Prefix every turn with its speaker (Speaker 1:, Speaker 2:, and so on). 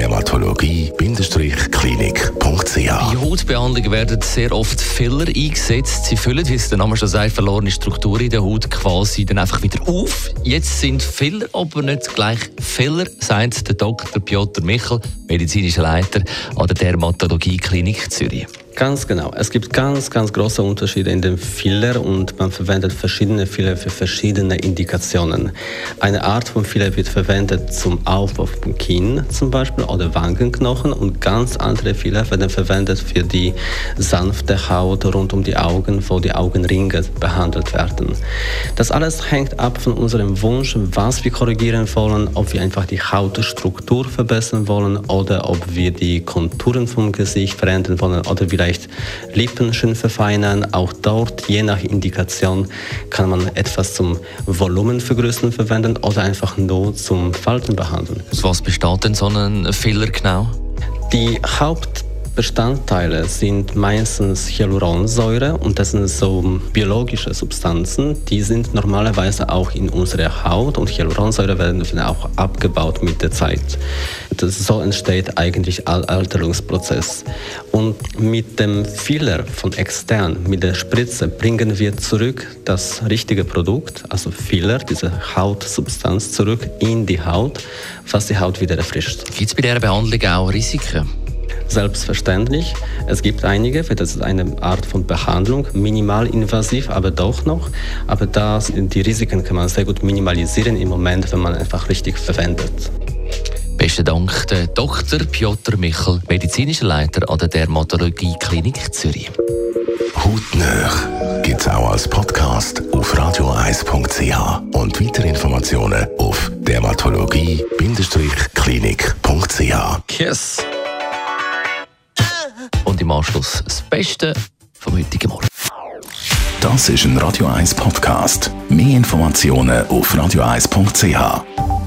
Speaker 1: Dermatologie-klinik.ch
Speaker 2: Bei Hautbehandlungen werden sehr oft Filler eingesetzt. Sie füllen, wie es der Name schon sagt, verlorene Strukturen in der Haut quasi dann einfach wieder auf. Jetzt sind Filler aber nicht gleich Filler, sagt der Dr. Piotr Michel, medizinischer Leiter an der Dermatologie Klinik Zürich.
Speaker 3: Ganz genau. Es gibt ganz, ganz große Unterschiede in den Filler und man verwendet verschiedene Filler für verschiedene Indikationen. Eine Art von Filler wird verwendet zum Aufbau von Kinn zum Beispiel oder Wangenknochen und ganz andere Filler werden verwendet für die sanfte Haut rund um die Augen, wo die Augenringe behandelt werden. Das alles hängt ab von unserem Wunsch, was wir korrigieren wollen, ob wir einfach die Hautstruktur verbessern wollen oder ob wir die Konturen vom Gesicht verändern wollen oder vielleicht vielleicht Lippen schön verfeinern. Auch dort, je nach Indikation, kann man etwas zum Volumen vergrößern verwenden oder einfach nur zum Falten behandeln.
Speaker 2: Aus was besteht denn so ein Filler genau?
Speaker 3: Die Haupt Bestandteile sind meistens Hyaluronsäure und das sind so biologische Substanzen, die sind normalerweise auch in unserer Haut und Hyaluronsäure werden auch abgebaut mit der Zeit. Das, so entsteht eigentlich ein Alterungsprozess. Und mit dem Filler von extern, mit der Spritze, bringen wir zurück das richtige Produkt, also Filler, diese Hautsubstanz, zurück in die Haut, was die Haut wieder erfrischt.
Speaker 2: Gibt es bei dieser Behandlung auch Risiken?
Speaker 3: Selbstverständlich. Es gibt einige, für das ist eine Art von Behandlung, minimalinvasiv, aber doch noch. Aber da die Risiken kann man sehr gut minimalisieren im Moment, wenn man einfach richtig verwendet.
Speaker 2: Besten Dank, der Dr. Piotr Michel, medizinischer Leiter an der Dermatologie Klinik Zürich.
Speaker 1: Hautnöch gibt es auch als Podcast auf radioeis.ch und weitere Informationen auf dermatologie-klinik.ch.
Speaker 2: Und im Anschluss das Beste vom heutigen Morgen.
Speaker 1: Das ist ein Radio 1 Podcast. Mehr Informationen auf radioeis.ch.